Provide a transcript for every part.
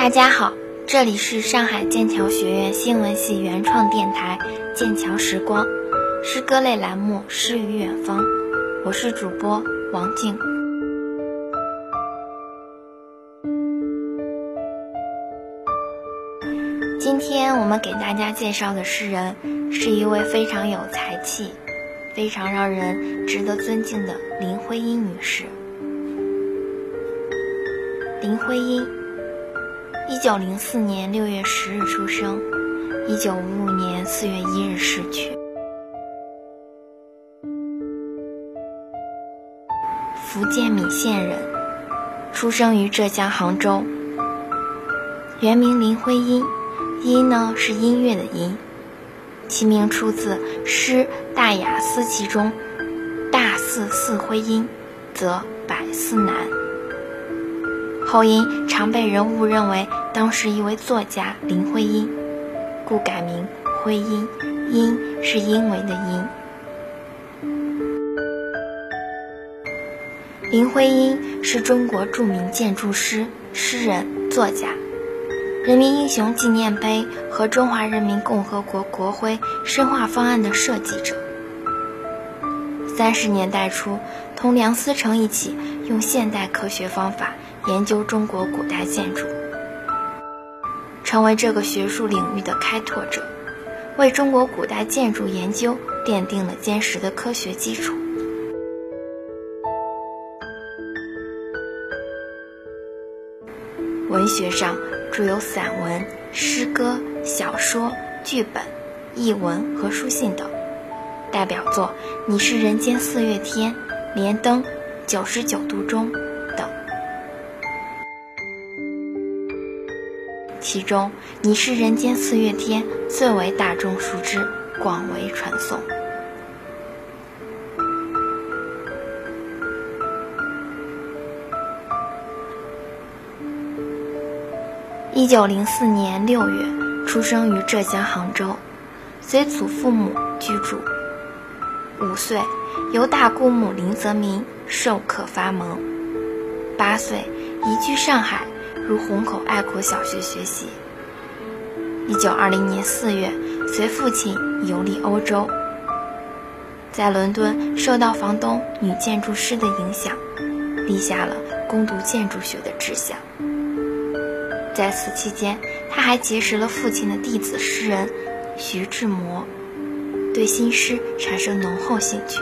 大家好，这里是上海剑桥学院新闻系原创电台《剑桥时光》诗歌类栏目《诗与远方》，我是主播王静。今天我们给大家介绍的诗人是一位非常有才气、非常让人值得尊敬的林徽因女士。林徽因，一九零四年六月十日出生，一九五五年四月一日逝去。福建闽县人，出生于浙江杭州。原名林徽因，音呢是音乐的音，其名出自诗《大雅思其中“大似似徽因，则百思难”。后因常被人误认为当时一位作家林徽因，故改名徽因，因是因为的因。林徽因是中国著名建筑师、诗人、作家，人民英雄纪念碑和中华人民共和国国徽深化方案的设计者。三十年代初，同梁思成一起用现代科学方法。研究中国古代建筑，成为这个学术领域的开拓者，为中国古代建筑研究奠定了坚实的科学基础。文学上著有散文、诗歌、小说、剧本、译文和书信等，代表作《你是人间四月天》《莲灯》《九十九度中》等》。其中，《你是人间四月天》最为大众熟知，广为传颂。一九零四年六月，出生于浙江杭州，随祖父母居住。五岁，由大姑母林则民授课发蒙。八岁，移居上海。入虹口爱国小学学习。一九二零年四月，随父亲游历欧洲，在伦敦受到房东女建筑师的影响，立下了攻读建筑学的志向。在此期间，他还结识了父亲的弟子诗人徐志摩，对新诗产生浓厚兴趣。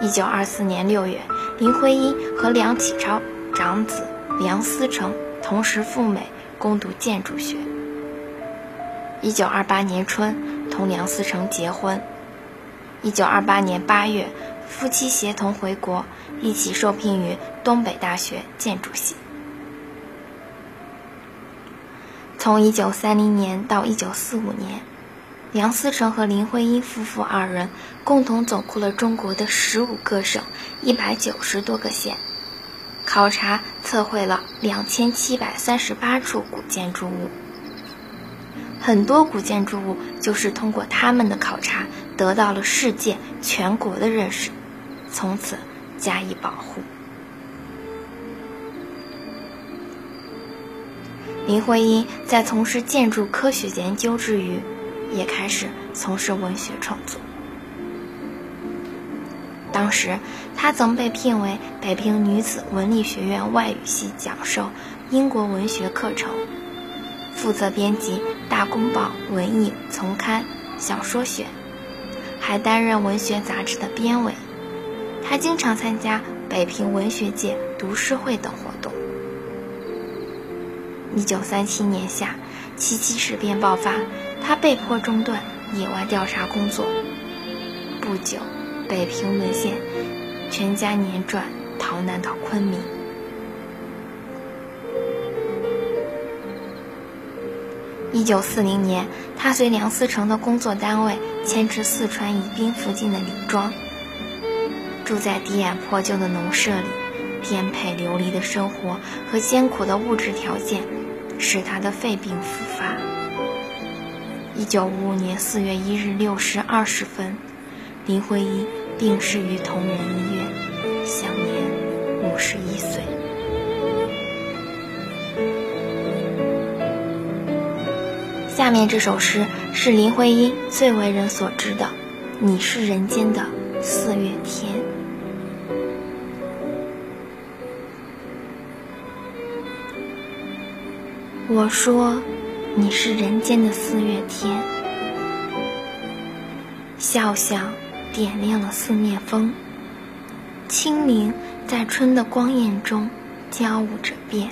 一九二四年六月，林徽因和梁启超长子。梁思成同时赴美攻读建筑学。一九二八年春，同梁思成结婚。一九二八年八月，夫妻协同回国，一起受聘于东北大学建筑系。从一九三零年到一九四五年，梁思成和林徽因夫妇二人共同走过了中国的十五个省、一百九十多个县。考察测绘了两千七百三十八处古建筑物，很多古建筑物就是通过他们的考察得到了世界全国的认识，从此加以保护。林徽因在从事建筑科学研究之余，也开始从事文学创作。当时，他曾被聘为北平女子文理学院外语系讲授英国文学课程，负责编辑《大公报》文艺丛刊、小说选，还担任文学杂志的编委。他经常参加北平文学界读诗会等活动。一九三七年夏，七七事变爆发，他被迫中断野外调查工作。不久。北平沦陷，全家辗转逃难到昆明。一九四零年，他随梁思成的工作单位迁至四川宜宾附近的李庄，住在低矮破旧的农舍里，颠沛流离的生活和艰苦的物质条件，使他的肺病复发。一九五五年四月一日六时二十分，林徽因。病逝于同仁医院，享年五十一岁。下面这首诗是林徽因最为人所知的，《你是人间的四月天》。我说，你是人间的四月天，笑笑点亮了四面风，清明在春的光艳中交舞着变。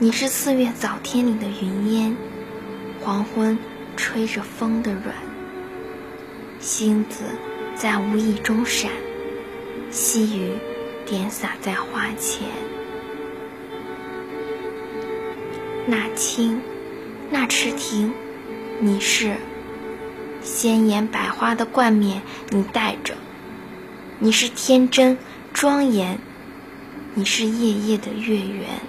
你是四月早天里的云烟，黄昏吹着风的软，星子在无意中闪，细雨点洒在花前。那青，那池亭，你是鲜艳百花的冠冕，你戴着；你是天真庄严，你是夜夜的月圆。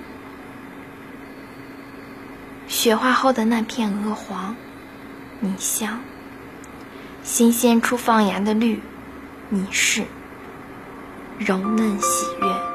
雪化后的那片鹅黄，你像新鲜初放芽的绿，你是柔嫩喜悦。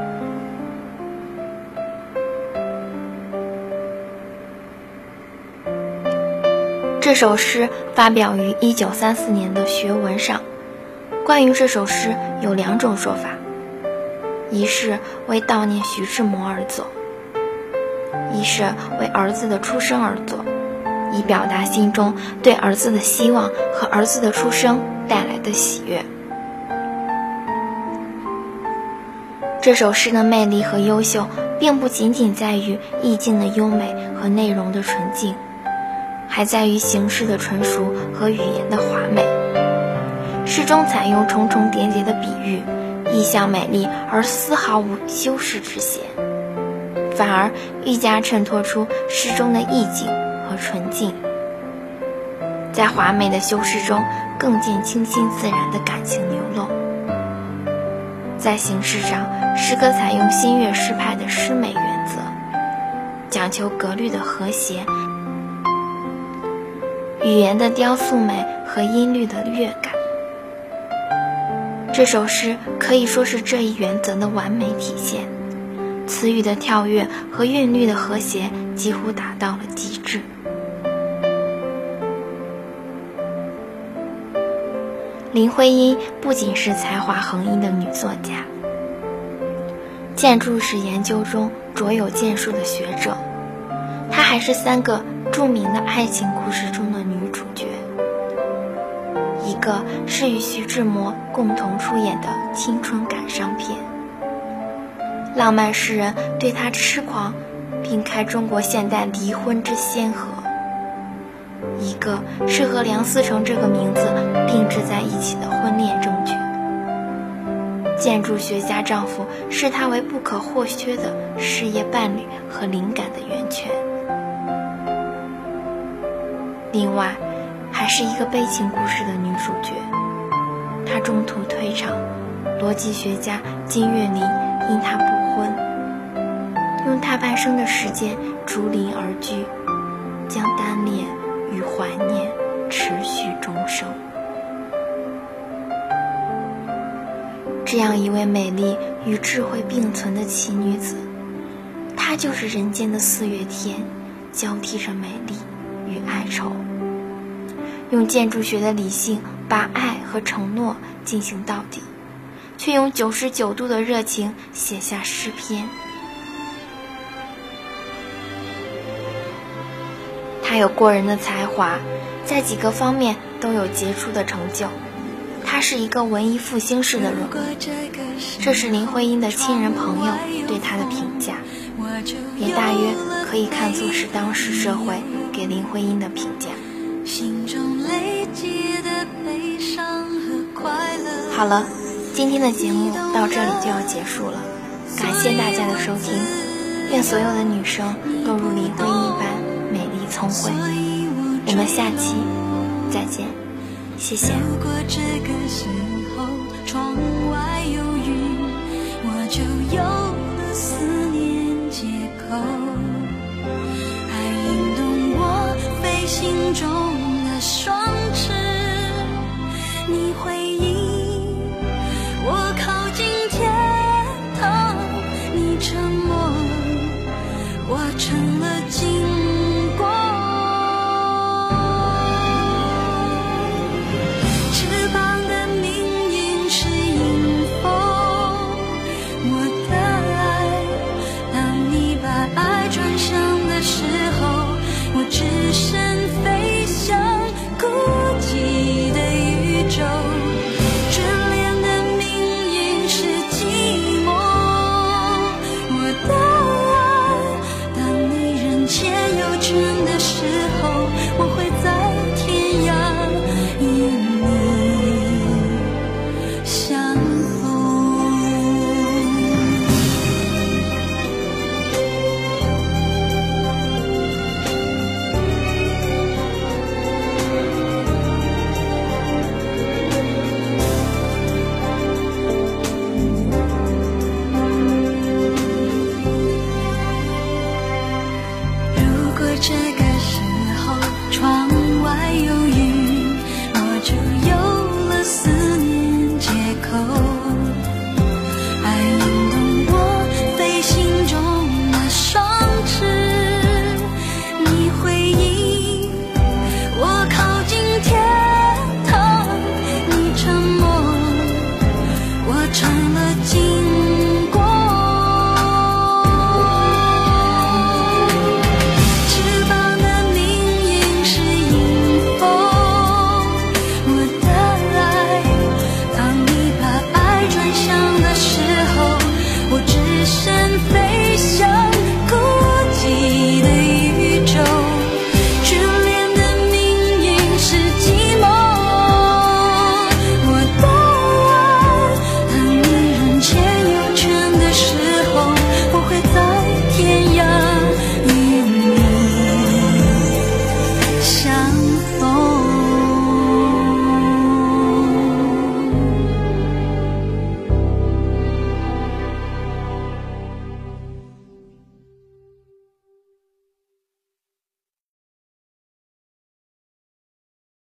这首诗发表于一九三四年的学文上。关于这首诗有两种说法：一是为悼念徐志摩而作；一是为儿子的出生而作，以表达心中对儿子的希望和儿子的出生带来的喜悦。这首诗的魅力和优秀，并不仅仅在于意境的优美和内容的纯净。还在于形式的纯熟和语言的华美。诗中采用重重叠叠的比喻，意象美丽而丝毫无修饰之嫌，反而愈加衬托出诗中的意境和纯净。在华美的修饰中，更见清新自然的感情流露。在形式上，诗歌采用新月诗派的诗美原则，讲求格律的和谐。语言的雕塑美和音律的乐感，这首诗可以说是这一原则的完美体现。词语的跳跃和韵律的和谐几乎达到了极致。林徽因不仅是才华横溢的女作家，建筑史研究中卓有建树的学者，还是三个著名的爱情故事中的女主角。一个是与徐志摩共同出演的青春感伤片，浪漫诗人对她痴狂，并开中国现代离婚之先河；一个是和梁思成这个名字并置在一起的婚恋证据。建筑学家丈夫视她为不可或缺的事业伴侣和灵感的源泉。另外。还是一个悲情故事的女主角，她中途退场，逻辑学家金岳霖因她不婚，用大半生的时间逐林而居，将单恋与怀念持续终生。这样一位美丽与智慧并存的奇女子，她就是人间的四月天，交替着美丽与哀愁。用建筑学的理性把爱和承诺进行到底，却用九十九度的热情写下诗篇。他有过人的才华，在几个方面都有杰出的成就。他是一个文艺复兴式的人物，这是林徽因的亲人朋友对他的评价，也大约可以看作是当时社会给林徽因的评价。好了，今天的节目到这里就要结束了，感谢大家的收听，愿所有的女生都如林徽因般美丽聪慧。我们下期再见，谢谢。如果这个时候窗外有云，我就有了思念借口。心中的双翅你会